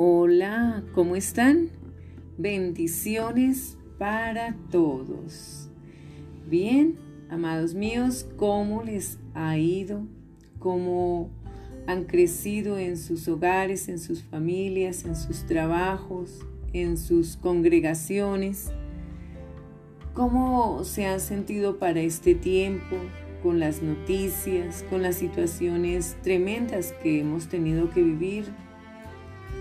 Hola, ¿cómo están? Bendiciones para todos. Bien, amados míos, ¿cómo les ha ido? ¿Cómo han crecido en sus hogares, en sus familias, en sus trabajos, en sus congregaciones? ¿Cómo se han sentido para este tiempo? con las noticias, con las situaciones tremendas que hemos tenido que vivir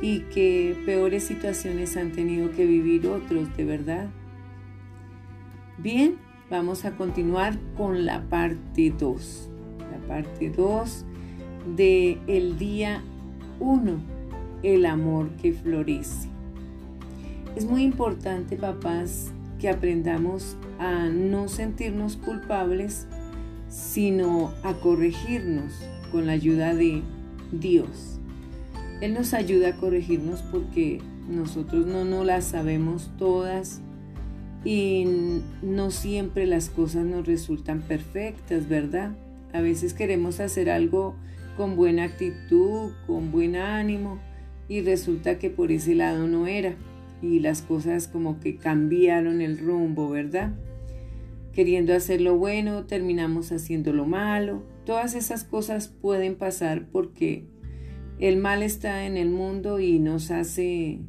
y que peores situaciones han tenido que vivir otros, de verdad. Bien, vamos a continuar con la parte 2. La parte 2 de el día 1, el amor que florece. Es muy importante, papás, que aprendamos a no sentirnos culpables, sino a corregirnos con la ayuda de Dios. Él nos ayuda a corregirnos porque nosotros no, no las sabemos todas y no siempre las cosas nos resultan perfectas, ¿verdad? A veces queremos hacer algo con buena actitud, con buen ánimo y resulta que por ese lado no era y las cosas como que cambiaron el rumbo, ¿verdad? Queriendo hacer lo bueno, terminamos haciendo lo malo. Todas esas cosas pueden pasar porque el mal está en el mundo y nos hace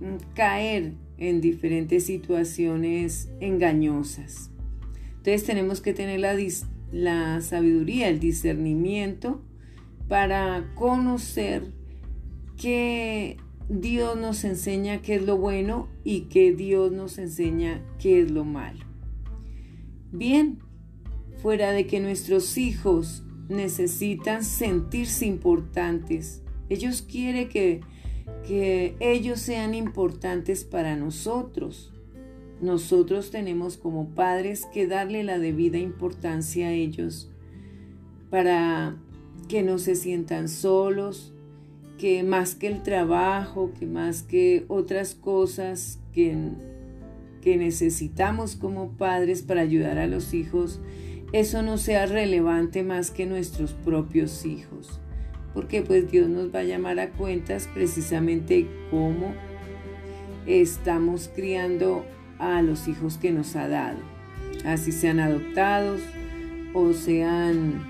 mm, caer en diferentes situaciones engañosas. Entonces tenemos que tener la, la sabiduría, el discernimiento para conocer que Dios nos enseña qué es lo bueno y que Dios nos enseña qué es lo malo. Bien, fuera de que nuestros hijos necesitan sentirse importantes. Ellos quieren que, que ellos sean importantes para nosotros. Nosotros tenemos como padres que darle la debida importancia a ellos para que no se sientan solos, que más que el trabajo, que más que otras cosas que, que necesitamos como padres para ayudar a los hijos, eso no sea relevante más que nuestros propios hijos. Porque pues Dios nos va a llamar a cuentas precisamente cómo estamos criando a los hijos que nos ha dado. Así sean adoptados o sean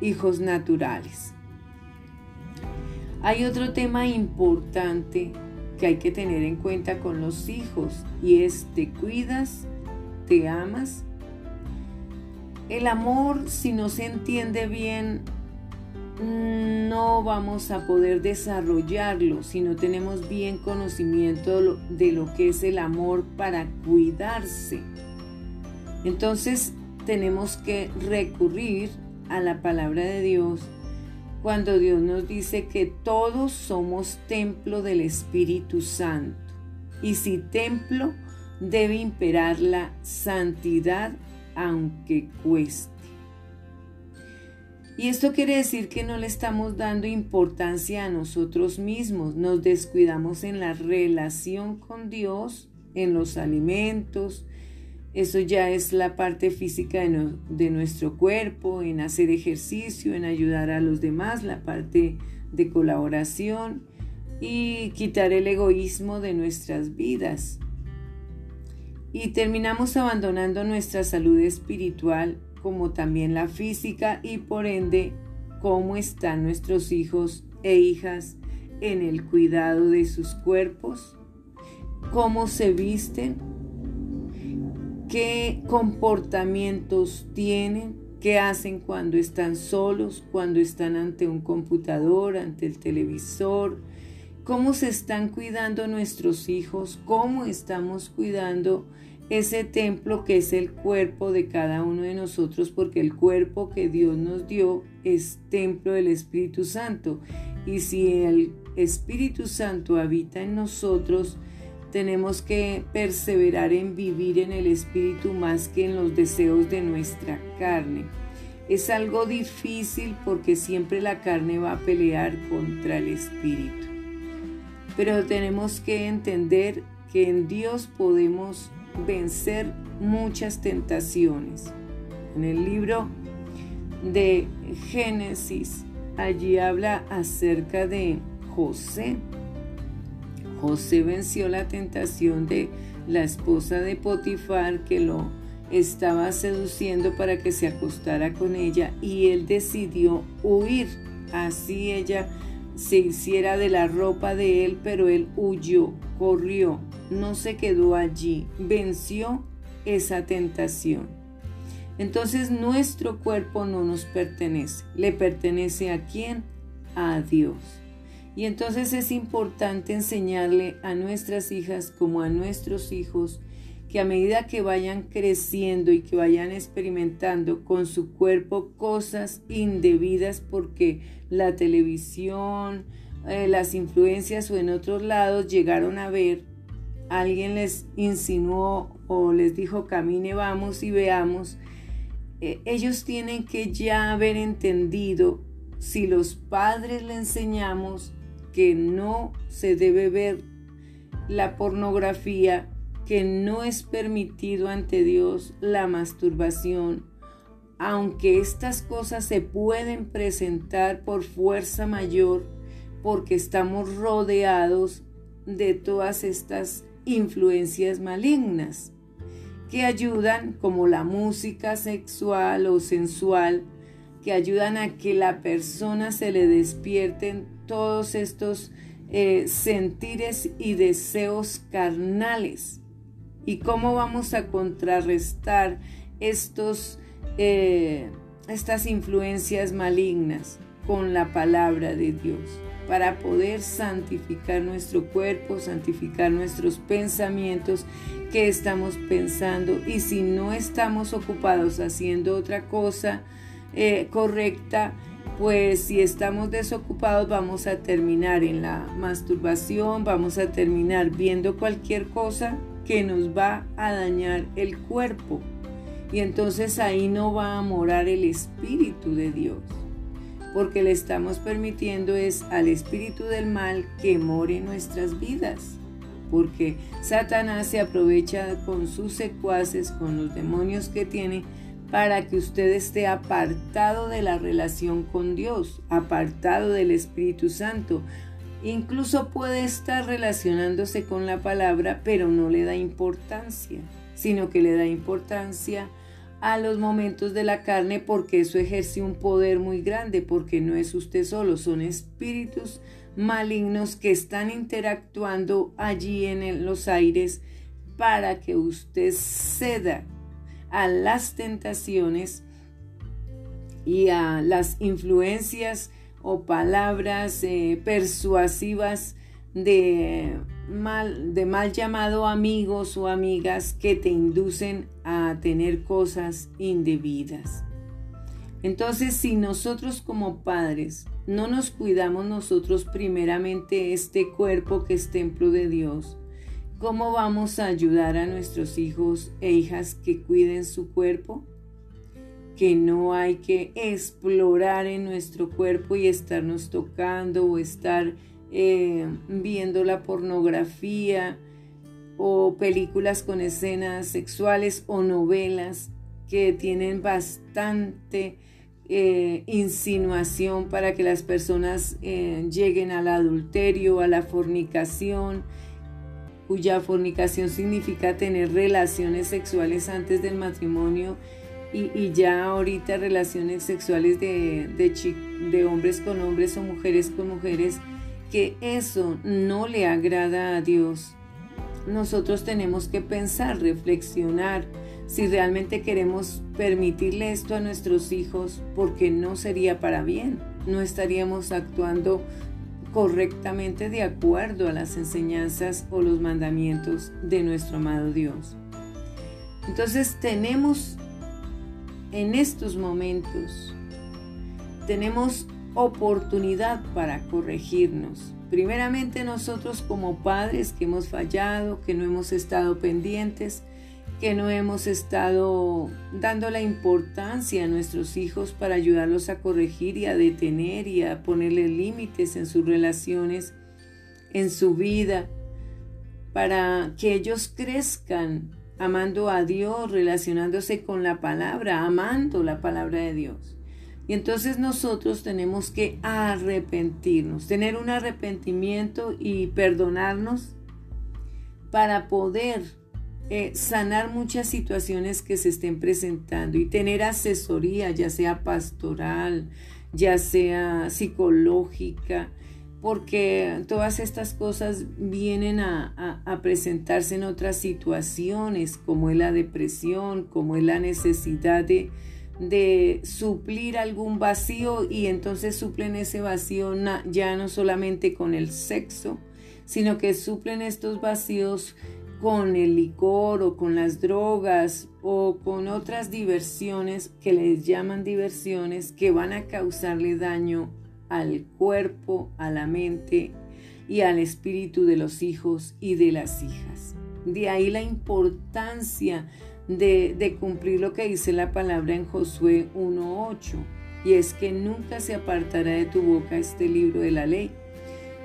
hijos naturales. Hay otro tema importante que hay que tener en cuenta con los hijos y es te cuidas, te amas el amor, si no se entiende bien, no vamos a poder desarrollarlo si no tenemos bien conocimiento de lo que es el amor para cuidarse. Entonces tenemos que recurrir a la palabra de Dios cuando Dios nos dice que todos somos templo del Espíritu Santo. Y si templo, debe imperar la santidad aunque cueste. Y esto quiere decir que no le estamos dando importancia a nosotros mismos, nos descuidamos en la relación con Dios, en los alimentos, eso ya es la parte física de, de, nuestro cuerpo, en hacer ejercicio, en ayudar a los demás, la parte de colaboración y quitar el egoísmo de nuestras vidas y terminamos abandonando nuestra salud espiritual como también la física y por ende cómo están nuestros hijos e hijas en el cuidado de sus cuerpos, cómo se visten, qué comportamientos tienen, qué hacen cuando están solos, cuando están ante un computador, ante el televisor, cómo se están cuidando nuestros hijos, cómo estamos cuidando ese templo que es el cuerpo de cada uno de nosotros, porque el cuerpo que Dios nos dio es templo del Espíritu Santo. Y si el Espíritu Santo habita en nosotros, tenemos que perseverar en vivir en el Espíritu más que en los deseos de nuestra carne. Es algo difícil porque siempre la carne va a pelear contra el Espíritu. Pero tenemos que entender que en Dios podemos vencer muchas tentaciones. En el libro de Génesis, allí habla acerca de José. José venció la tentación de la esposa de Potifar que lo estaba seduciendo para que se acostara con ella y él decidió huir. Así ella se hiciera de la ropa de él, pero él huyó, corrió, no se quedó allí, venció esa tentación. Entonces nuestro cuerpo no nos pertenece, le pertenece a quién? A Dios. Y entonces es importante enseñarle a nuestras hijas como a nuestros hijos que a medida que vayan creciendo y que vayan experimentando con su cuerpo cosas indebidas porque la televisión, eh, las influencias o en otros lados llegaron a ver, alguien les insinuó o les dijo camine vamos y veamos, eh, ellos tienen que ya haber entendido si los padres le enseñamos que no se debe ver la pornografía, que no es permitido ante Dios la masturbación, aunque estas cosas se pueden presentar por fuerza mayor, porque estamos rodeados de todas estas influencias malignas que ayudan, como la música sexual o sensual, que ayudan a que la persona se le despierten todos estos eh, sentires y deseos carnales. ¿Y cómo vamos a contrarrestar estos, eh, estas influencias malignas? Con la palabra de Dios, para poder santificar nuestro cuerpo, santificar nuestros pensamientos que estamos pensando. Y si no estamos ocupados haciendo otra cosa, eh, correcta, pues si estamos desocupados vamos a terminar en la masturbación, vamos a terminar viendo cualquier cosa que nos va a dañar el cuerpo. Y entonces ahí no va a morar el Espíritu de Dios, porque le estamos permitiendo es al Espíritu del mal que more en nuestras vidas, porque Satanás se aprovecha con sus secuaces, con los demonios que tiene, para que usted esté apartado de la relación con Dios, apartado del Espíritu Santo. Incluso puede estar relacionándose con la palabra, pero no le da importancia, sino que le da importancia a los momentos de la carne porque eso ejerce un poder muy grande, porque no es usted solo, son espíritus malignos que están interactuando allí en los aires para que usted ceda a las tentaciones y a las influencias o palabras eh, persuasivas de mal, de mal llamado amigos o amigas que te inducen a tener cosas indebidas. Entonces, si nosotros como padres no nos cuidamos nosotros primeramente este cuerpo que es templo de Dios, ¿Cómo vamos a ayudar a nuestros hijos e hijas que cuiden su cuerpo? Que no hay que explorar en nuestro cuerpo y estarnos tocando o estar eh, viendo la pornografía o películas con escenas sexuales o novelas que tienen bastante eh, insinuación para que las personas eh, lleguen al adulterio, a la fornicación, cuya fornicación significa tener relaciones sexuales antes del matrimonio y, ya ahorita relaciones sexuales de, de hombres con hombres o mujeres con mujeres, que eso no le agrada a Dios. Nosotros tenemos que pensar, reflexionar si realmente queremos permitirle esto a nuestros hijos, porque no sería para bien, no estaríamos actuando correctamente de acuerdo a las enseñanzas o los mandamientos de nuestro amado Dios. Entonces tenemos en estos momentos, tenemos oportunidad para corregirnos. Primeramente nosotros como padres que hemos fallado, que no hemos estado pendientes, que no hemos estado dando la importancia a nuestros hijos para ayudarlos a corregir y a detener y a ponerle límites en sus relaciones, en su vida, para que ellos crezcan amando a Dios, relacionándose con la palabra, amando la palabra de Dios. Y entonces nosotros tenemos que arrepentirnos, tener un arrepentimiento y perdonarnos para poder eh, sanar muchas situaciones que se estén presentando y tener asesoría, ya sea pastoral, ya sea psicológica, porque todas estas cosas vienen a, a, presentarse en otras situaciones, como es la depresión, como es la necesidad de, de suplir algún vacío y entonces suplen ese vacío ya no solamente con el sexo, sino que suplen estos vacíos con el licor o con las drogas o con otras diversiones que les llaman diversiones que van a causarle daño al cuerpo, a la mente y al espíritu de los hijos y de las hijas. De ahí la importancia de, cumplir lo que dice la palabra en Josué 1.8, y es que nunca se apartará de tu boca este libro de la ley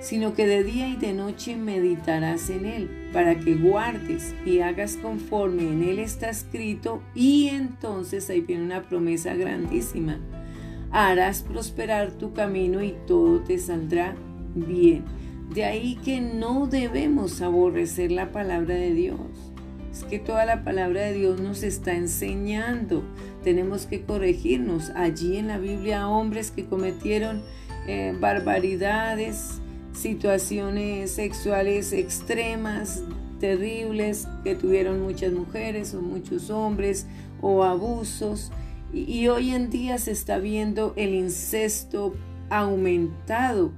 sino que de día y de noche meditarás en él, para que guardes y hagas conforme en él está escrito, y entonces ahí viene una promesa grandísima. Harás prosperar tu camino y todo te saldrá bien. De ahí que no debemos aborrecer la palabra de Dios. Es que toda la palabra de Dios nos está enseñando. Tenemos que corregirnos. Allí en la Biblia hombres que cometieron eh, barbaridades, situaciones sexuales extremas, terribles, que tuvieron muchas mujeres o muchos hombres, o abusos. Y, hoy en día se está viendo el incesto aumentado,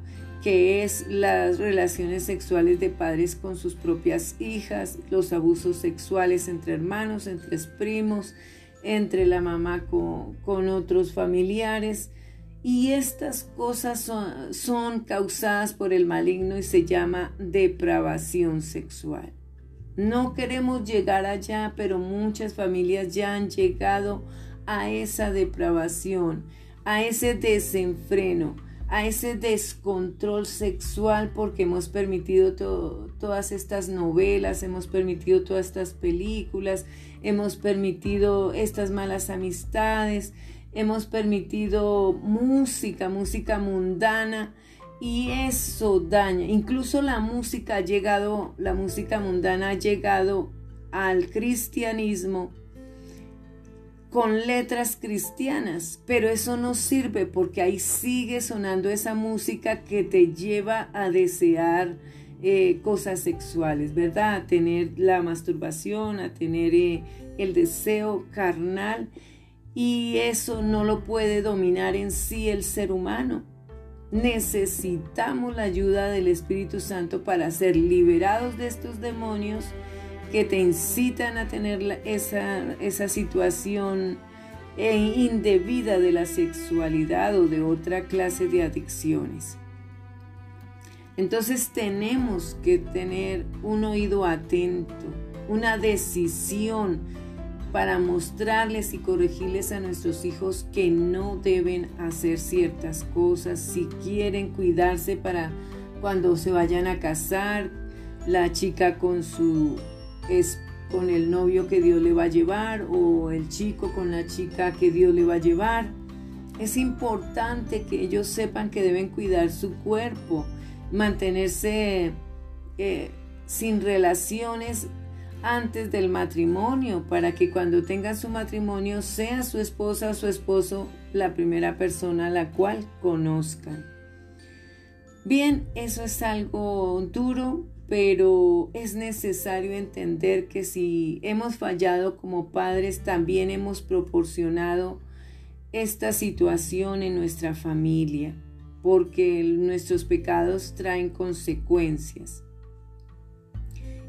que es las relaciones sexuales de padres con sus propias hijas, los abusos sexuales entre hermanos, entre primos, entre la mamá con, con otros familiares. Y estas cosas son, causadas por el maligno y se llama depravación sexual. No queremos llegar allá, pero muchas familias ya han llegado a esa depravación, a ese desenfreno, a ese descontrol sexual porque hemos permitido todas estas novelas, hemos permitido todas estas películas, hemos permitido estas malas amistades, hemos permitido música, música mundana, y eso daña. Incluso la música ha llegado, la música mundana ha llegado al cristianismo con letras cristianas, pero eso no sirve porque ahí sigue sonando esa música que te lleva a desear eh, cosas sexuales, ¿verdad? A tener la masturbación, a tener eh, el deseo carnal y eso no lo puede dominar en sí el ser humano. Necesitamos la ayuda del Espíritu Santo para ser liberados de estos demonios que te incitan a tener esa, esa situación eh, indebida de la sexualidad o de otra clase de adicciones. Entonces tenemos que tener un oído atento, una decisión para mostrarles y corregirles a nuestros hijos que no deben hacer ciertas cosas, si quieren cuidarse para cuando se vayan a casar, la chica con su es con el novio que Dios le va a llevar o el chico con la chica que Dios le va a llevar. Es importante que ellos sepan que deben cuidar su cuerpo, mantenerse eh, sin relaciones antes del matrimonio para que cuando tengan su matrimonio sea su esposa o su esposo la primera persona a la cual conozcan. Bien, eso es algo duro, pero es necesario entender que si hemos fallado como padres, también hemos proporcionado esta situación en nuestra familia, porque nuestros pecados traen consecuencias.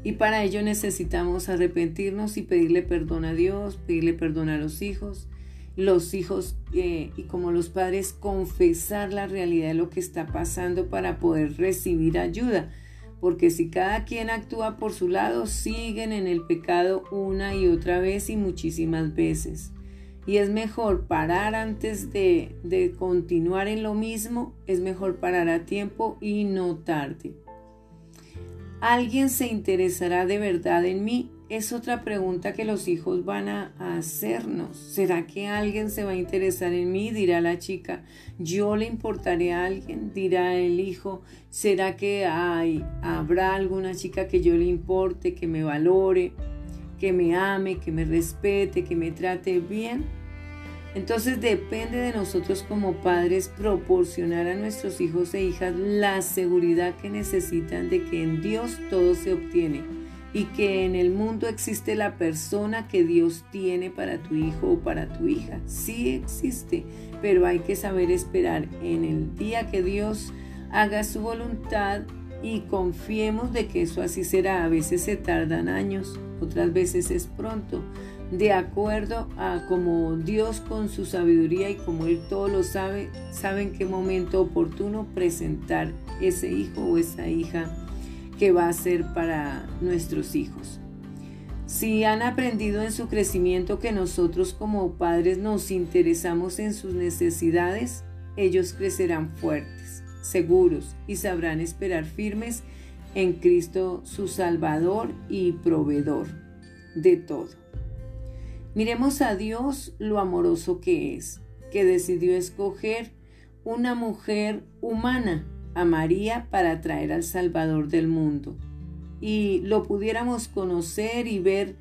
Y para ello necesitamos arrepentirnos y pedirle perdón a Dios, pedirle perdón a los hijos, los hijos eh, y como los padres confesar la realidad de lo que está pasando para poder recibir ayuda. Porque si cada quien actúa por su lado, siguen en el pecado una y otra vez y muchísimas veces. Y es mejor parar antes de, de continuar en lo mismo, es mejor parar a tiempo y no tarde. Alguien se interesará de verdad en mí es otra pregunta que los hijos van a, hacernos. ¿Será que alguien se va a interesar en mí? Dirá la chica. ¿Yo le importaré a alguien? Dirá el hijo. ¿Será que hay, habrá alguna chica que yo le importe, que me valore, que me ame, que me respete, que me trate bien? Entonces depende de nosotros como padres proporcionar a nuestros hijos e hijas la seguridad que necesitan de que en Dios todo se obtiene y que en el mundo existe la persona que Dios tiene para tu hijo o para tu hija. Sí existe, pero hay que saber esperar en el día que Dios haga su voluntad y confiemos de que eso así será. A veces se tardan años, otras veces es pronto, de acuerdo a como Dios con su sabiduría y como Él todo lo sabe, sabe en qué momento oportuno presentar ese hijo o esa hija que va a ser para nuestros hijos. Si han aprendido en su crecimiento que nosotros como padres nos interesamos en sus necesidades, ellos crecerán fuertes, seguros y sabrán esperar firmes en Cristo su Salvador y proveedor de todo. Miremos a Dios lo amoroso que es, que decidió escoger una mujer humana a María para traer al Salvador del mundo. Y lo pudiéramos conocer y ver,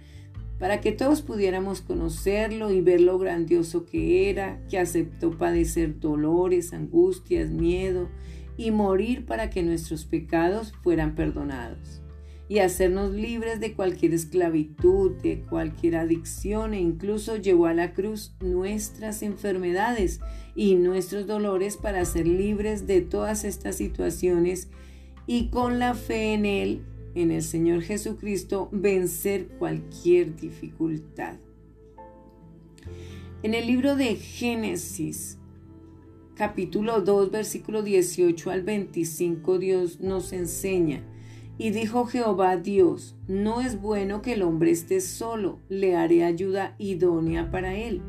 para que todos pudiéramos conocerlo y ver lo grandioso que era, que aceptó padecer dolores, angustias, miedo y morir para que nuestros pecados fueran perdonados y hacernos libres de cualquier esclavitud, de cualquier adicción e incluso llevó a la cruz nuestras enfermedades y nuestros dolores para ser libres de todas estas situaciones y con la fe en Él, en el Señor Jesucristo, vencer cualquier dificultad. En el libro de Génesis, capítulo 2, versículo 18 al 25, Dios nos enseña, y dijo Jehová Dios, no es bueno que el hombre esté solo, le haré ayuda idónea para él.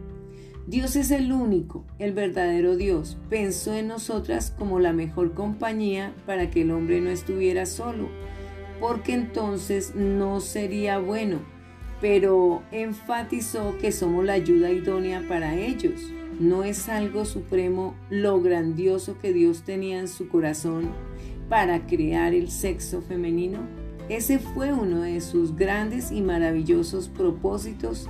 Dios es el único, el verdadero Dios. Pensó en nosotras como la mejor compañía para que el hombre no estuviera solo, porque entonces no sería bueno, pero enfatizó que somos la ayuda idónea para ellos. ¿No es algo supremo lo grandioso que Dios tenía en su corazón para crear el sexo femenino. Ese fue uno de sus grandes y maravillosos propósitos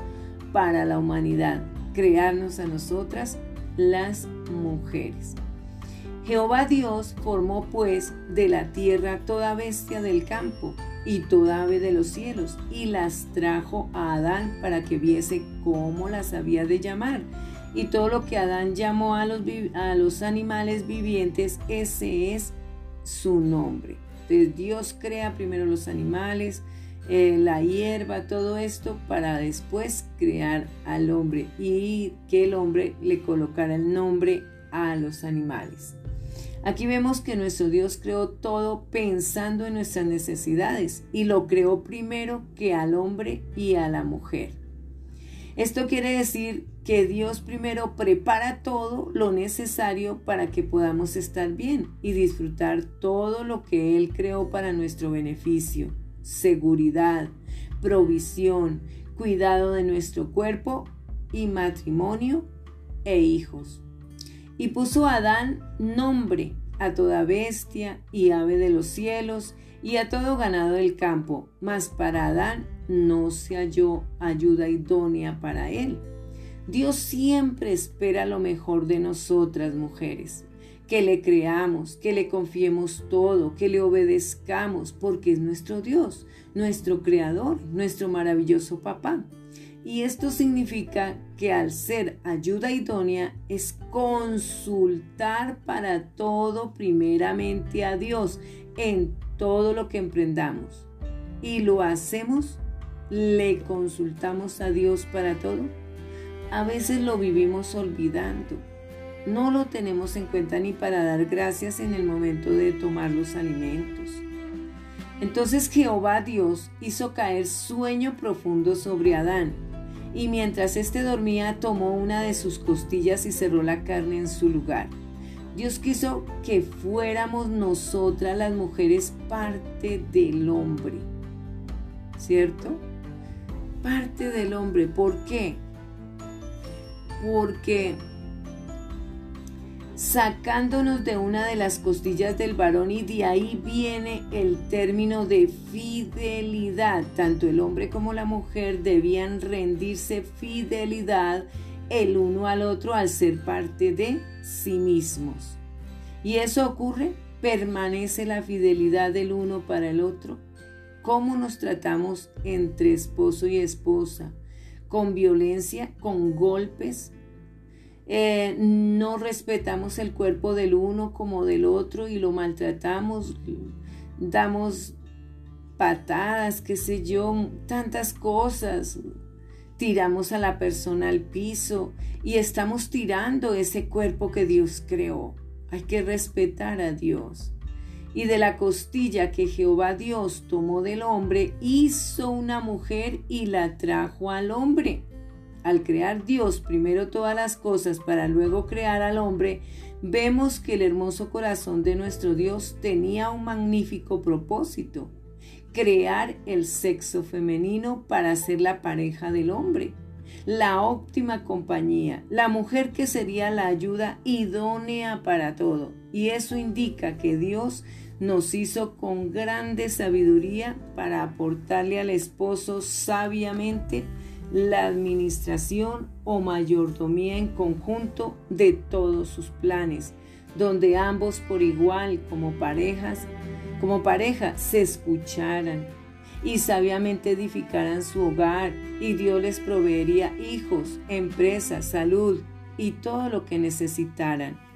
para la humanidad, crearnos a nosotras las mujeres. Jehová Dios formó pues de la tierra toda bestia del campo y toda ave de los cielos y las trajo a Adán para que viese cómo las había de llamar. Y todo lo que Adán llamó a los, a los animales vivientes, ese es su nombre. Entonces Dios crea primero los animales, eh, la hierba, todo esto para después crear al hombre y que el hombre le colocara el nombre a los animales. Aquí vemos que nuestro Dios creó todo pensando en nuestras necesidades y lo creó primero que al hombre y a la mujer. Esto quiere decir que Dios primero prepara todo lo necesario para que podamos estar bien y disfrutar todo lo que Él creó para nuestro beneficio, seguridad, provisión, cuidado de nuestro cuerpo y matrimonio e hijos. Y puso a Adán nombre a toda bestia y ave de los cielos y a todo ganado del campo, mas para Adán no se halló ayuda idónea para él. Dios siempre espera lo mejor de nosotras mujeres, que le creamos, que le confiemos todo, que le obedezcamos, porque es nuestro Dios, nuestro Creador, nuestro maravilloso papá. Y esto significa que al ser ayuda idónea es consultar para todo primeramente a Dios en todo lo que emprendamos. Y lo hacemos ¿Le consultamos a Dios para todo? A veces lo vivimos olvidando. No lo tenemos en cuenta ni para dar gracias en el momento de tomar los alimentos. Entonces Jehová Dios hizo caer sueño profundo sobre Adán, y mientras éste dormía tomó una de sus costillas y cerró la carne en su lugar. Dios quiso que fuéramos nosotras las mujeres parte del hombre, ¿cierto? parte del hombre. ¿Por qué? Porque sacándonos de una de las costillas del varón y de ahí viene el término de fidelidad. Tanto el hombre como la mujer debían rendirse fidelidad el uno al otro al ser parte de sí mismos. Y eso ocurre, permanece la fidelidad del uno para el otro. ¿Cómo nos tratamos entre esposo y esposa? ¿Con violencia? ¿Con golpes? Eh, no respetamos el cuerpo del uno como del otro y lo maltratamos, damos patadas, qué sé yo, tantas cosas. Tiramos a la persona al piso y estamos tirando ese cuerpo que Dios creó. Hay que respetar a Dios. Y de la costilla que Jehová Dios tomó del hombre, hizo una mujer y la trajo al hombre al crear Dios primero todas las cosas para luego crear al hombre, vemos que el hermoso corazón de nuestro Dios tenía un magnífico propósito, crear el sexo femenino para ser la pareja del hombre, la óptima compañía, la mujer que sería la ayuda idónea para todo. Y eso indica que Dios nos hizo con grande sabiduría para aportarle al esposo sabiamente la administración o mayordomía en conjunto de todos sus planes, donde ambos por igual como parejas, como pareja se escucharan y sabiamente edificaran su hogar y Dios les proveería hijos, empresas, salud y todo lo que necesitaran.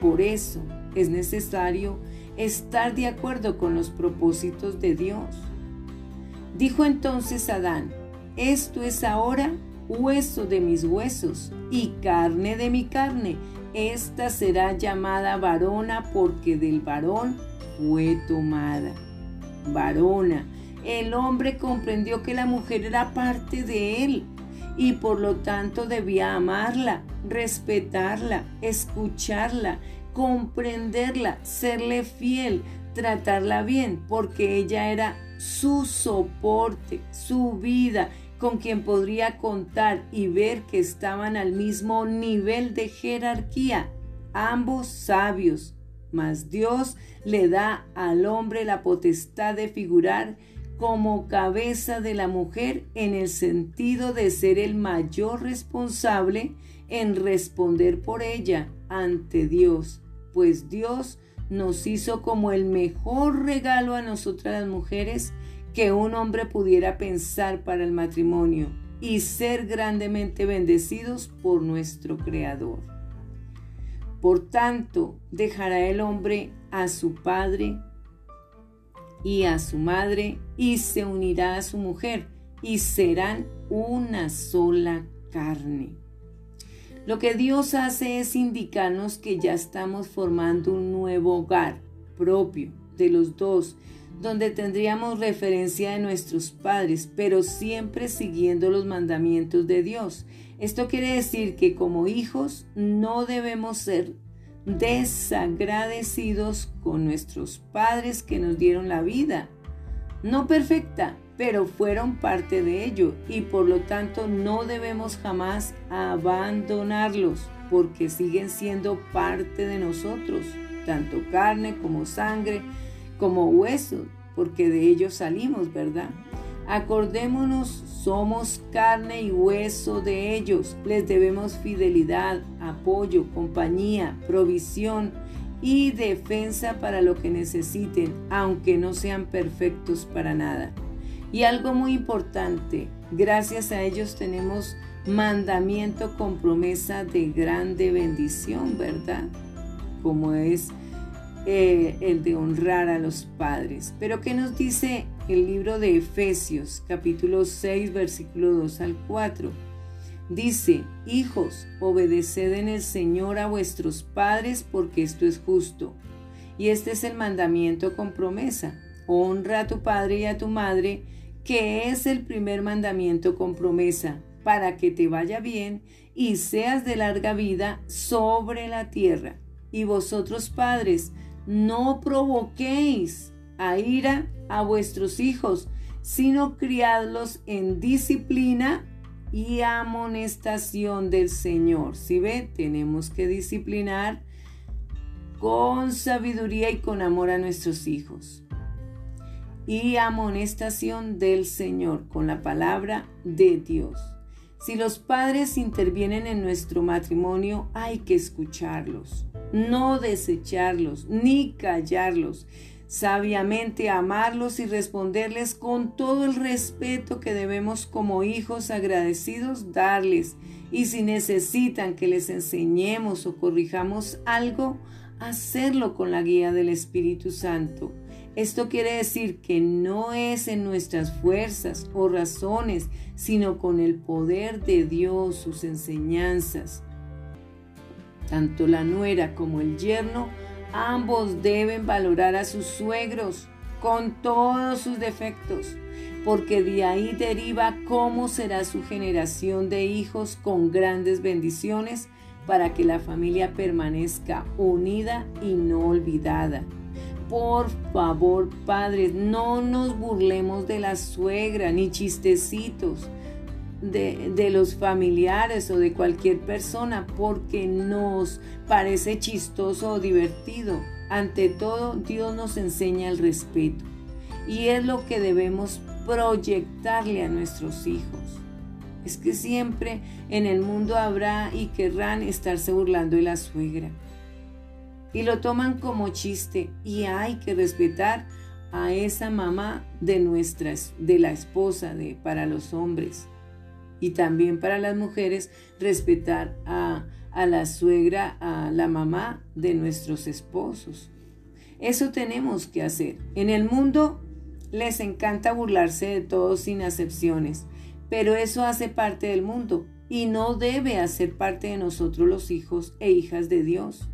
Por eso es necesario estar de acuerdo con los propósitos de Dios. Dijo entonces Adán, esto es ahora hueso de mis huesos y carne de mi carne. Esta será llamada varona porque del varón fue tomada. Varona. El hombre comprendió que la mujer era parte de él y por lo tanto debía amarla, respetarla, escucharla, comprenderla, serle fiel, tratarla bien, porque ella era su soporte, su vida con quien podría contar y ver que estaban al mismo nivel de jerarquía, ambos sabios, mas Dios le da al hombre la potestad de figurar como cabeza de la mujer en el sentido de ser el mayor responsable en responder por ella ante Dios, pues Dios nos hizo como el mejor regalo a nosotras las mujeres que un hombre pudiera pensar para el matrimonio y ser grandemente bendecidos por nuestro Creador. Por tanto, dejará el hombre a su padre y a su madre y se unirá a su mujer y serán una sola carne. Lo que Dios hace es indicarnos que ya estamos formando un nuevo hogar propio de los dos donde tendríamos referencia de nuestros padres, pero siempre siguiendo los mandamientos de Dios. Esto quiere decir que como hijos no debemos ser desagradecidos con nuestros padres que nos dieron la vida. No perfecta, pero fueron parte de ello y por lo tanto no debemos jamás abandonarlos porque siguen siendo parte de nosotros, tanto carne como sangre, como huesos, porque de ellos salimos, ¿verdad? Acordémonos, somos carne y hueso de ellos. Les debemos fidelidad, apoyo, compañía, provisión y defensa para lo que necesiten, aunque no sean perfectos para nada. Y algo muy importante, gracias a ellos tenemos mandamiento con promesa de grande bendición, ¿verdad? Como es eh, el de honrar a los padres. Pero ¿qué nos dice el libro de Efesios capítulo 6 versículo 2 al 4? Dice, hijos, obedeced en el Señor a vuestros padres porque esto es justo. Y este es el mandamiento con promesa. Honra a tu padre y a tu madre, que es el primer mandamiento con promesa, para que te vaya bien y seas de larga vida sobre la tierra. Y vosotros padres, no provoquéis a ira a vuestros hijos, sino criadlos en disciplina y amonestación del Señor. Si ve, tenemos que disciplinar con sabiduría y con amor a nuestros hijos. Y amonestación del Señor con la palabra de Dios. Si los padres intervienen en nuestro matrimonio, hay que escucharlos, no desecharlos, ni callarlos, sabiamente amarlos y responderles con todo el respeto que debemos como hijos agradecidos darles. Y si necesitan que les enseñemos o corrijamos algo, hacerlo con la guía del Espíritu Santo. Esto quiere decir que no es en nuestras fuerzas o razones, sino con el poder de Dios, sus enseñanzas. Tanto la nuera como el yerno Ambos deben valorar a sus suegros con todos sus defectos, porque de ahí deriva cómo será su generación de hijos con grandes bendiciones para que la familia permanezca unida y no olvidada. Por favor, padres, no nos burlemos de la suegra ni chistecitos de, los familiares o de cualquier persona porque nos parece chistoso o divertido. Ante todo, Dios nos enseña el respeto y es lo que debemos proyectarle a nuestros hijos. Es que siempre en el mundo habrá y querrán estarse burlando de la suegra. Y lo toman como chiste y hay que respetar a esa mamá de nuestras de la esposa de para los hombres y también para las mujeres respetar a, a la suegra, a la mamá de nuestros esposos. Eso tenemos que hacer. En el mundo les encanta burlarse de todos sin acepciones, pero eso hace parte del mundo y no debe hacer parte de nosotros los hijos e hijas de Dios.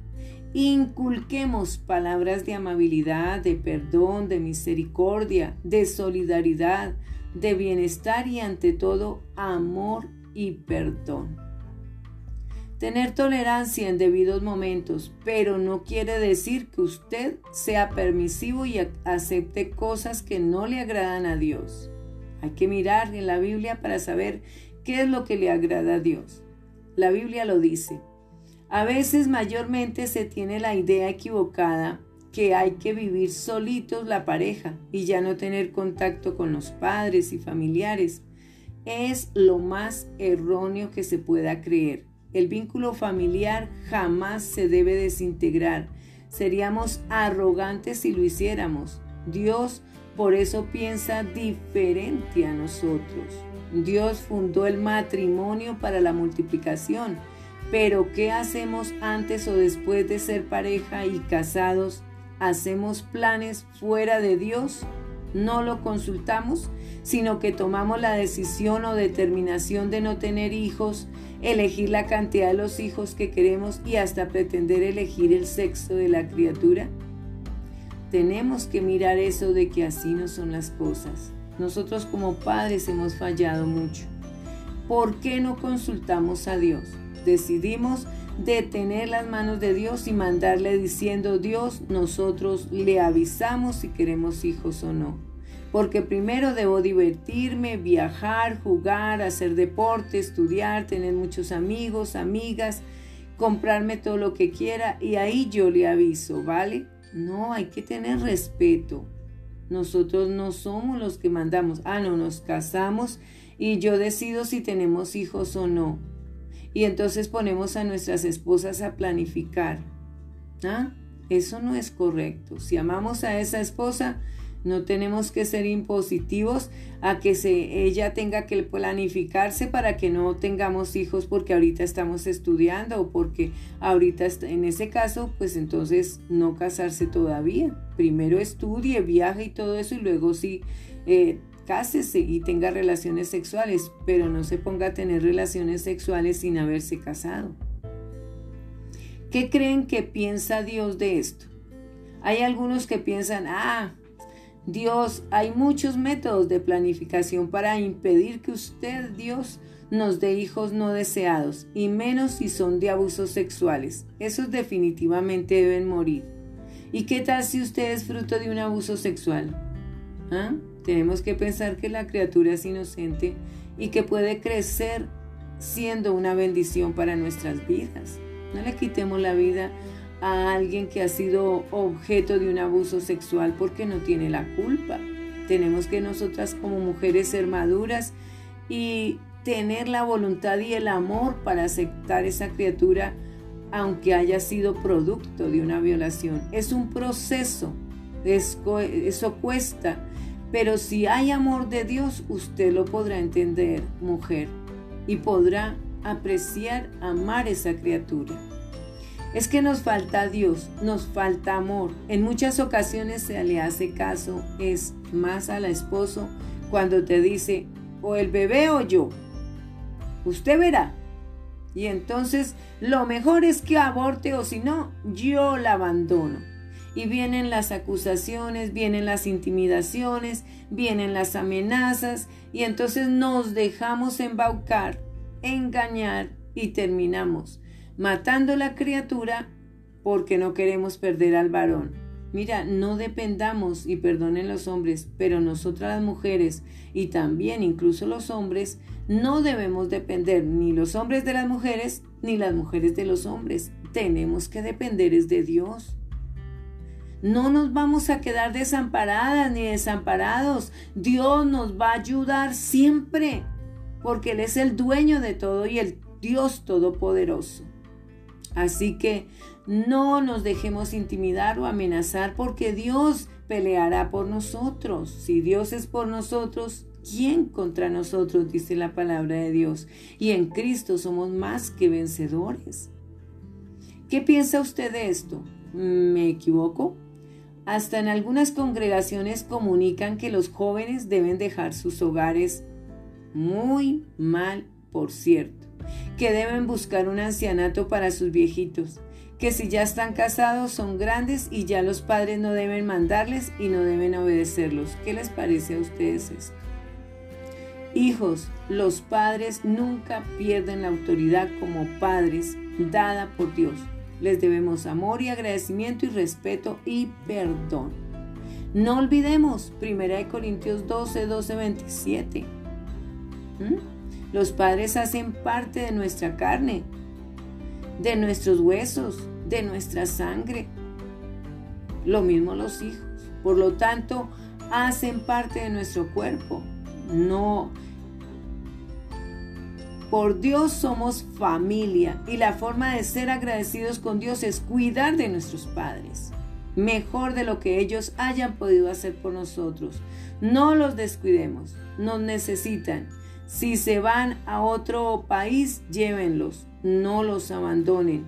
Inculquemos palabras de amabilidad, de perdón, de misericordia, de solidaridad, de bienestar y ante todo amor y perdón. Tener tolerancia en debidos momentos, pero no quiere decir que usted sea permisivo y acepte cosas que no le agradan a Dios. Hay que mirar en la Biblia para saber qué es lo que le agrada a Dios. La Biblia lo dice. A veces mayormente se tiene la idea equivocada que hay que vivir solitos la pareja y ya no tener contacto con los padres y familiares. Es lo más erróneo que se pueda creer. El vínculo familiar jamás se debe desintegrar. Seríamos arrogantes si lo hiciéramos. Dios por eso piensa diferente a nosotros. Dios fundó el matrimonio para la multiplicación. Pero ¿qué hacemos antes o después de ser pareja y casados hacemos planes fuera de Dios, no lo consultamos, sino que tomamos la decisión o determinación de no tener hijos, elegir la cantidad de los hijos que queremos y hasta pretender elegir el sexo de la criatura. Tenemos que mirar eso de que así no son las cosas. Nosotros como padres hemos fallado mucho. ¿Por qué no consultamos a Dios? Decidimos detener las manos de Dios y mandarle diciendo, Dios, nosotros le avisamos si queremos hijos o no. Porque primero debo divertirme, viajar, jugar, hacer deporte, estudiar, tener muchos amigos, amigas, comprarme todo lo que quiera y ahí yo le aviso, ¿vale? No, hay que tener respeto. Nosotros no somos los que mandamos. Ah, no, nos casamos y yo decido si tenemos hijos o no y entonces ponemos a nuestras esposas a planificar. ¿Ah? Eso no es correcto. Si amamos a esa esposa, no tenemos que ser impositivos a que se, ella tenga que planificarse para que no tengamos hijos porque ahorita estamos estudiando o porque ahorita en ese caso, pues entonces no casarse todavía. Primero estudie, viaje y todo eso y luego sí eh, cásese y tenga relaciones sexuales, pero no se ponga a tener relaciones sexuales sin haberse casado. ¿Qué creen que piensa Dios de esto? Hay algunos que piensan, ah, Dios, hay muchos métodos de planificación para impedir que usted, Dios, nos dé hijos no deseados, y menos si son de abusos sexuales. Esos definitivamente deben morir. ¿Y qué tal si usted es fruto de un abuso sexual? ¿Ah? Tenemos que pensar que la criatura es inocente y que puede crecer siendo una bendición para nuestras vidas. No le quitemos la vida a alguien que ha sido objeto de un abuso sexual porque no tiene la culpa. Tenemos que nosotras como mujeres ser maduras y tener la voluntad y el amor para aceptar esa criatura aunque haya sido producto de una violación. Es un proceso, eso cuesta, pero si hay amor de Dios, usted lo podrá entender, mujer, y podrá apreciar, amar esa criatura. Es que nos falta Dios, nos falta amor. En muchas ocasiones se le hace caso, es más al esposo cuando te dice, o el bebé o yo. Usted verá. Y entonces lo mejor es que aborte o si no, yo la abandono. Y vienen las acusaciones, vienen las intimidaciones, vienen las amenazas y entonces nos dejamos embaucar, engañar y terminamos matando la criatura porque no queremos perder al varón. Mira, no dependamos, y perdonen los hombres, pero nosotras las mujeres y también incluso los hombres, no debemos depender ni los hombres de las mujeres ni las mujeres de los hombres. Tenemos que depender es de Dios. No nos vamos a quedar desamparadas ni desamparados. Dios nos va a ayudar siempre, porque Él es el dueño de todo y el Dios todopoderoso. Así que no nos dejemos intimidar o amenazar porque Dios peleará por nosotros. Si Dios es por nosotros, ¿quién contra nosotros? Dice la palabra de Dios. Y en Cristo somos más que vencedores. ¿Qué piensa usted de esto? ¿Me equivoco? Hasta en algunas congregaciones comunican que los jóvenes deben dejar sus hogares muy mal, por cierto que deben buscar un ancianato para sus viejitos, que si ya están casados son grandes y ya los padres no deben mandarles y no deben obedecerlos. ¿Qué les parece a ustedes esto? Hijos, los padres nunca pierden la autoridad como padres dada por Dios. Les debemos amor y agradecimiento y respeto y perdón. No olvidemos 1 Corintios 12, 12, 27. Los padres hacen parte de nuestra carne, de nuestros huesos, de nuestra sangre. Lo mismo los hijos. Por lo tanto, hacen parte de nuestro cuerpo. No. Por Dios somos familia y la forma de ser agradecidos con Dios es cuidar de nuestros padres, mejor de lo que ellos hayan podido hacer por nosotros. No los descuidemos, nos necesitan si se van a otro país, llévenlos, no los abandonen.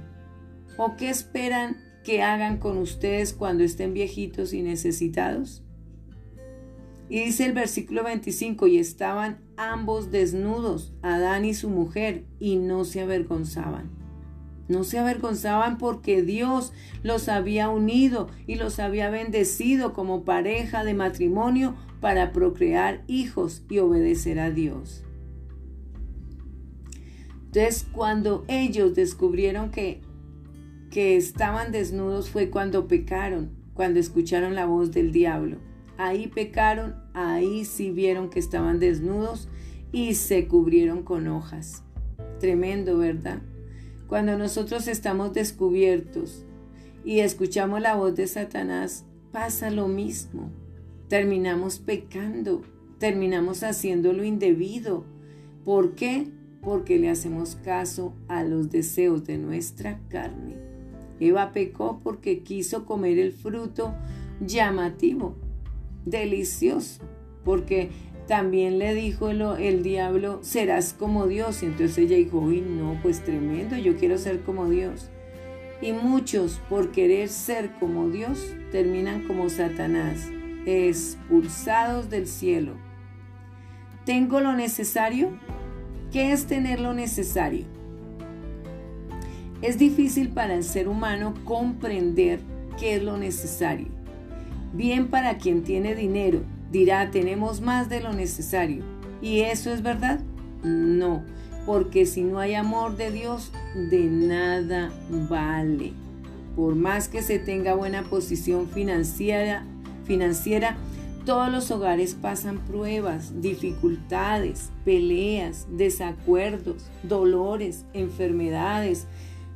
¿O qué esperan que hagan con ustedes cuando estén viejitos y necesitados? Y dice el versículo 25, y estaban ambos desnudos, Adán y su mujer, y no se avergonzaban. No se avergonzaban porque Dios los había unido y los había bendecido como pareja de matrimonio para procrear hijos y obedecer a Dios. Entonces, cuando ellos descubrieron que, que estaban desnudos fue cuando pecaron, cuando escucharon la voz del diablo. Ahí pecaron, ahí sí vieron que estaban desnudos y se cubrieron con hojas. Tremendo, ¿verdad? Cuando nosotros estamos descubiertos y escuchamos la voz de Satanás, pasa lo mismo. Terminamos pecando, terminamos haciendo lo indebido. ¿Por qué? porque le hacemos caso a los deseos de nuestra carne. Eva pecó porque quiso comer el fruto llamativo, delicioso, porque también le dijo el, diablo, serás como Dios. Y entonces ella dijo, uy, no, pues tremendo, yo quiero ser como Dios. Y muchos, por querer ser como Dios, terminan como Satanás, expulsados del cielo. ¿Tengo lo necesario? ¿Qué es tener lo necesario? Es difícil para el ser humano comprender qué es lo necesario. Bien para quien tiene dinero, dirá, tenemos más de lo necesario. ¿Y eso es verdad? No, porque si no hay amor de Dios, de nada vale. Por más que se tenga buena posición financiera, financiera Todos los hogares pasan pruebas, dificultades, peleas, desacuerdos, dolores, enfermedades,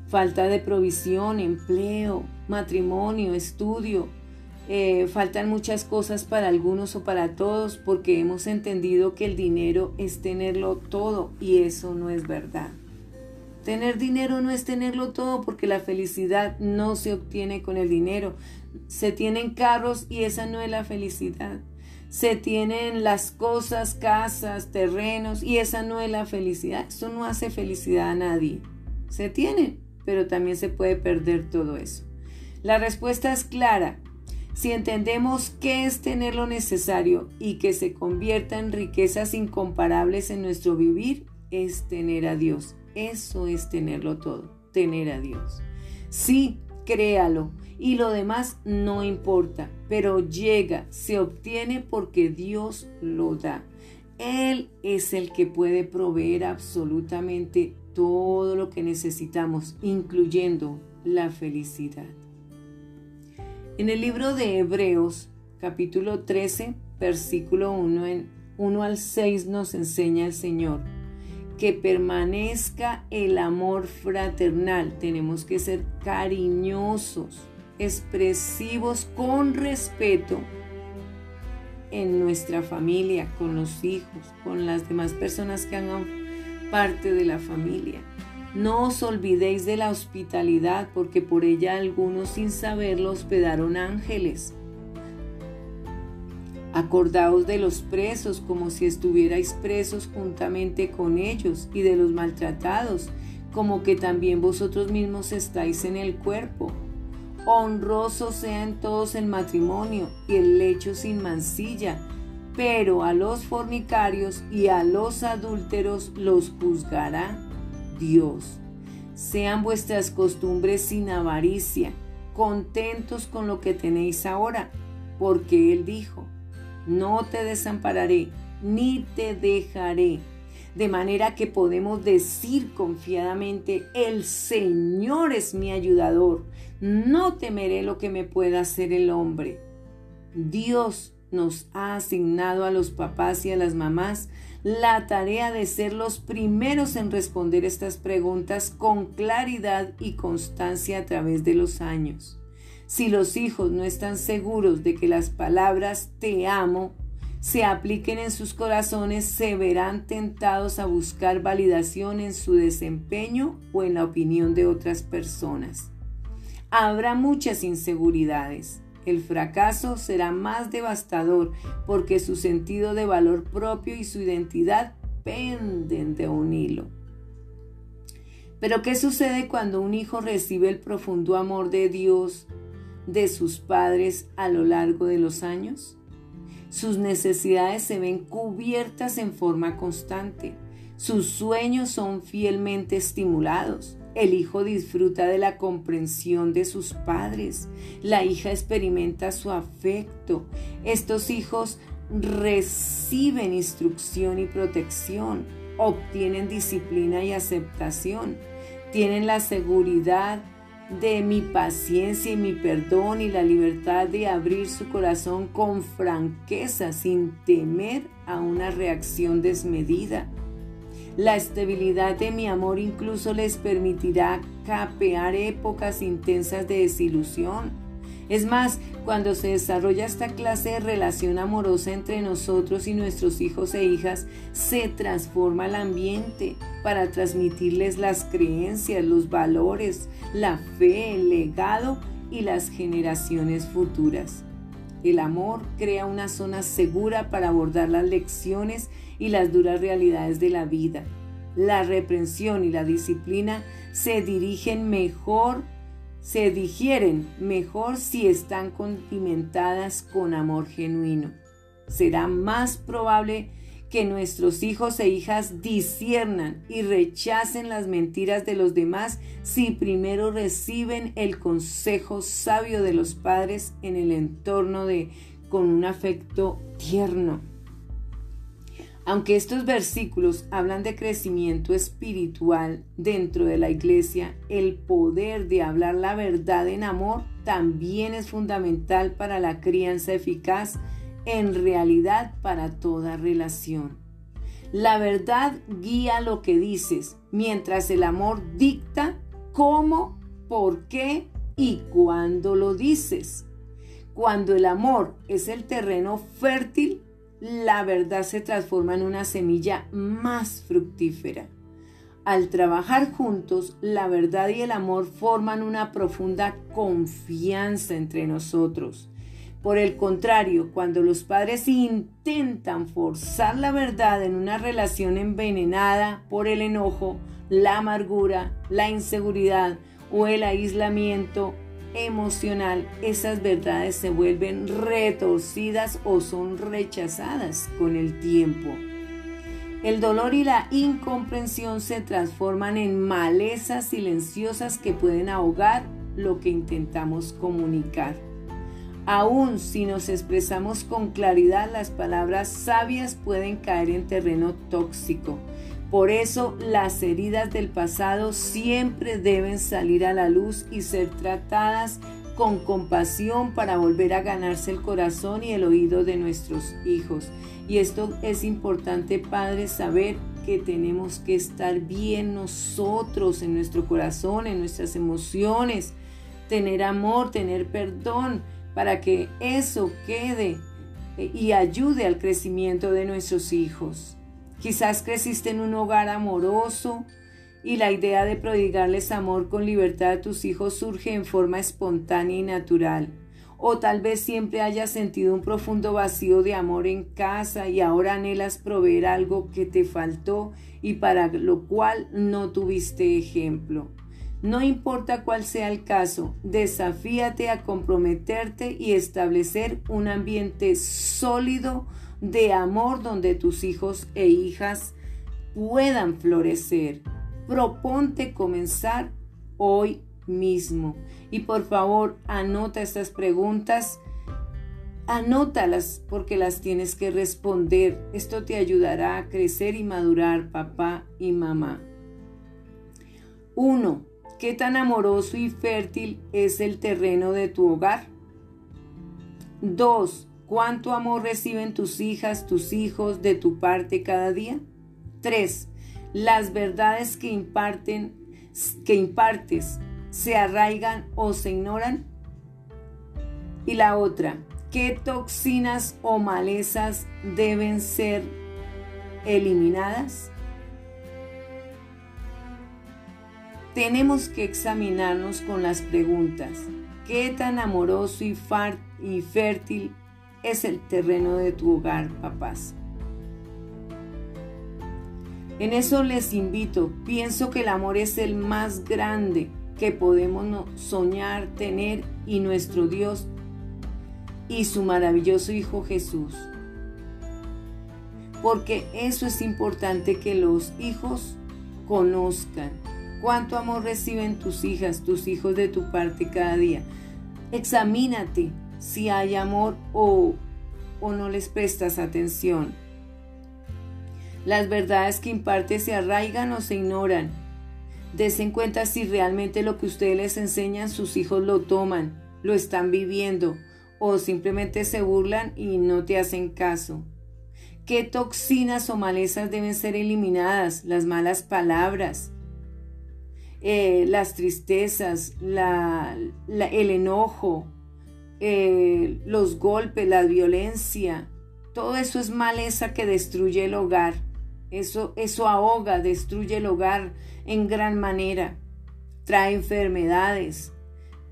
falta de provisión, empleo, matrimonio, estudio. Eh, faltan muchas cosas para algunos o para todos porque hemos entendido que el dinero es tenerlo todo y eso no es verdad. Tener dinero no es tenerlo todo porque la felicidad no se obtiene con el dinero. Se tienen carros y esa no es la felicidad. Se tienen las cosas, casas, terrenos y esa no es la felicidad. Eso no hace felicidad a nadie. Se tienen, pero también se puede perder todo eso. La respuesta es clara. Si entendemos qué es tener lo necesario y que se convierta en riquezas incomparables en nuestro vivir, es tener a Dios. Eso es tenerlo todo, tener a Dios. Sí, créalo. Y lo demás no importa, pero llega, se obtiene porque Dios lo da. Él es el que puede proveer absolutamente todo lo que necesitamos, incluyendo la felicidad. En el libro de Hebreos, capítulo 13, versículo 1, en 1 al 6 nos enseña el Señor que permanezca el amor fraternal. Tenemos que ser cariñosos, expresivos con respeto en nuestra familia, con los hijos, con las demás personas que hagan parte de la familia. No os olvidéis de la hospitalidad, porque por ella algunos sin saberlo hospedaron ángeles. Acordaos de los presos como si estuvierais presos juntamente con ellos y de los maltratados, como que también vosotros mismos estáis en el cuerpo. Honroso sea en todos el matrimonio y el lecho sin mancilla, pero a los fornicarios y a los adúlteros los juzgará Dios. Sean vuestras costumbres sin avaricia, contentos con lo que tenéis ahora, porque Él dijo, no te desampararé, ni te dejaré. De manera que podemos decir confiadamente, el Señor es mi ayudador, no temeré lo que me pueda hacer el hombre. Dios nos ha asignado a los papás y a las mamás la tarea de ser los primeros en responder estas preguntas con claridad y constancia a través de los años. Si los hijos no están seguros de que las palabras te amo se apliquen en sus corazones, se verán tentados a buscar validación en su desempeño o en la opinión de otras personas. Habrá muchas inseguridades. El fracaso será más devastador porque su sentido de valor propio y su identidad penden de un hilo. Pero ¿qué sucede cuando un hijo recibe el profundo amor de Dios de sus padres a lo largo de los años? Sus necesidades se ven cubiertas en forma constante. Sus sueños son fielmente estimulados. El hijo disfruta de la comprensión de sus padres. La hija experimenta su afecto. Estos hijos reciben instrucción y protección. Obtienen disciplina y aceptación. Tienen la seguridad de mi paciencia y mi perdón y la libertad de abrir su corazón con franqueza sin temer a una reacción desmedida. La estabilidad de mi amor incluso les permitirá capear épocas intensas de desilusión es más, cuando se desarrolla esta clase de relación amorosa entre nosotros y nuestros hijos e hijas, se transforma el ambiente para transmitirles las creencias, los valores, la fe, el legado y las generaciones futuras. El amor crea una zona segura para abordar las lecciones y las duras realidades de la vida. La reprensión y la disciplina se dirigen mejor se digieren mejor si están condimentadas con amor genuino. Será más probable que nuestros hijos e hijas disiernan y rechacen las mentiras de los demás si primero reciben el consejo sabio de los padres en el entorno de con un afecto tierno. Aunque estos versículos hablan de crecimiento espiritual dentro de la iglesia, el poder de hablar la verdad en amor también es fundamental para la crianza eficaz en realidad para toda relación. La verdad guía lo que dices, mientras el amor dicta cómo, por qué y cuándo lo dices. Cuando el amor es el terreno fértil, la verdad se transforma en una semilla más fructífera. Al trabajar juntos, la verdad y el amor forman una profunda confianza entre nosotros. Por el contrario, cuando los padres intentan forzar la verdad en una relación envenenada por el enojo, la amargura, la inseguridad o el aislamiento emocional, esas verdades se vuelven retorcidas o son rechazadas con el tiempo. El dolor y la incomprensión se transforman en malezas silenciosas que pueden ahogar lo que intentamos comunicar. Aún si nos expresamos con claridad, las palabras sabias pueden caer en terreno tóxico. Por eso las heridas del pasado siempre deben salir a la luz y ser tratadas con compasión para volver a ganarse el corazón y el oído de nuestros hijos. Y esto es importante, Padre, saber que tenemos que estar bien nosotros en nuestro corazón, en nuestras emociones, tener amor, tener perdón para que eso quede eh, y ayude al crecimiento de nuestros hijos. Quizás creciste en un hogar amoroso y la idea de prodigarles amor con libertad a tus hijos surge en forma espontánea y natural. O tal vez siempre hayas sentido un profundo vacío de amor en casa y ahora anhelas proveer algo que te faltó y para lo cual no tuviste ejemplo. No importa cuál sea el caso, desafíate a comprometerte y establecer un ambiente sólido de amor donde tus hijos e hijas puedan florecer. Proponte comenzar hoy mismo. Y por favor, anota estas preguntas. Anótalas porque las tienes que responder. Esto te ayudará a crecer y madurar, papá y mamá. 1. ¿Qué tan amoroso y fértil es el terreno de tu hogar? 2. ¿Cuánto amor reciben tus hijas, tus hijos de tu parte cada día? 3. Las verdades que que impartes se arraigan o se ignoran? Y la otra, ¿qué toxinas o malezas deben ser eliminadas? Tenemos que examinarnos con las preguntas. ¿Qué tan amoroso y, fértil es el terreno de tu hogar, papás? En eso les invito. Pienso que el amor es el más grande que podemos soñar, tener y nuestro Dios y su maravilloso Hijo Jesús. Porque eso es importante que los hijos conozcan ¿Cuánto amor reciben tus hijas, tus hijos de tu parte cada día? Examínate si hay amor o, o no les prestas atención. Las verdades que impartes se arraigan o se ignoran. Des en cuenta si realmente lo que ustedes les enseñan sus hijos lo toman, lo están viviendo o simplemente se burlan y no te hacen caso. ¿Qué toxinas o malezas deben ser eliminadas? Las malas palabras, eh, las tristezas, el enojo, eh, los golpes, la violencia, todo eso es maleza que destruye el hogar. Eso, eso ahoga, destruye el hogar en gran manera. Trae enfermedades,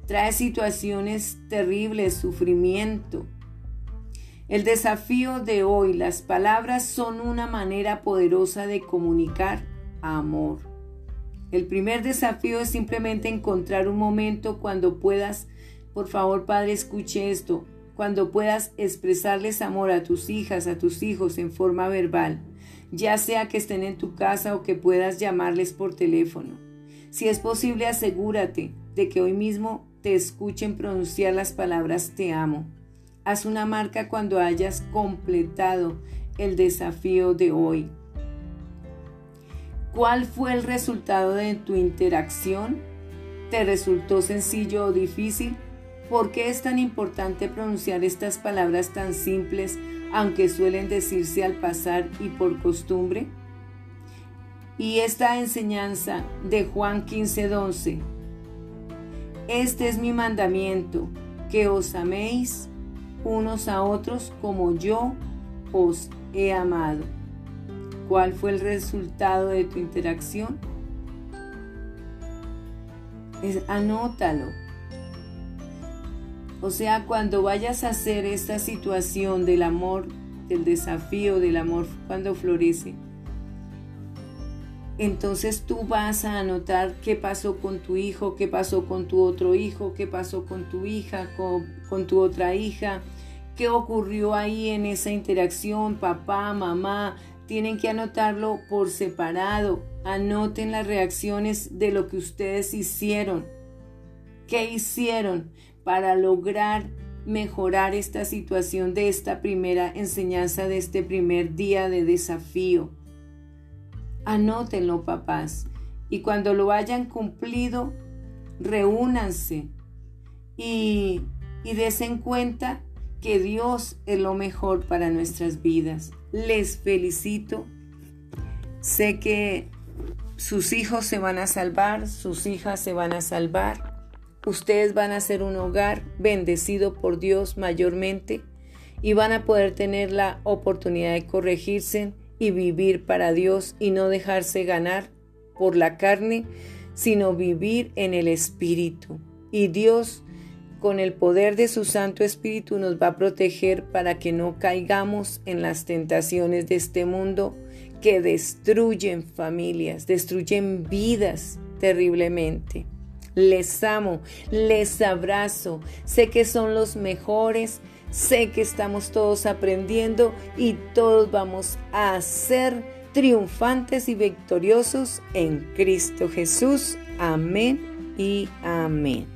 trae situaciones terribles, sufrimiento. El desafío de hoy, las palabras son una manera poderosa de comunicar amor. El primer desafío es simplemente encontrar un momento cuando puedas, por favor Padre, escuche esto, cuando puedas expresarles amor a tus hijas, a tus hijos en forma verbal, ya sea que estén en tu casa o que puedas llamarles por teléfono. Si es posible, asegúrate de que hoy mismo te escuchen pronunciar las palabras te amo. Haz una marca cuando hayas completado el desafío de hoy. ¿Cuál fue el resultado de tu interacción? ¿Te resultó sencillo o difícil? ¿Por qué es tan importante pronunciar estas palabras tan simples, aunque suelen decirse al pasar y por costumbre? Y esta enseñanza de Juan 15:12. Este es mi mandamiento, que os améis unos a otros como yo os he amado. ¿Cuál fue el resultado de tu interacción? Es, anótalo. O sea, cuando vayas a hacer esta situación del amor, del desafío del amor cuando florece, entonces tú vas a anotar qué pasó con tu hijo, qué pasó con tu otro hijo, qué pasó con tu hija, con, tu otra hija, qué ocurrió ahí en esa interacción, papá, mamá. Tienen que anotarlo por separado. Anoten las reacciones de lo que ustedes hicieron. ¿Qué hicieron para lograr mejorar esta situación de esta primera enseñanza, de este primer día de desafío? Anótenlo, papás. Y cuando lo hayan cumplido, reúnanse y, y desen cuenta que Dios es lo mejor para nuestras vidas. Les felicito. Sé que sus hijos se van a salvar, sus hijas se van a salvar. Ustedes van a ser un hogar bendecido por Dios mayormente y van a poder tener la oportunidad de corregirse y vivir para Dios y no dejarse ganar por la carne, sino vivir en el Espíritu. Y Dios, con el poder de su Santo Espíritu, nos va a proteger para que no caigamos en las tentaciones de este mundo que destruyen familias, destruyen vidas terriblemente. Les amo, les abrazo, sé que son los mejores Sé que estamos todos aprendiendo y todos vamos a ser triunfantes y victoriosos en Cristo Jesús. Amén y amén.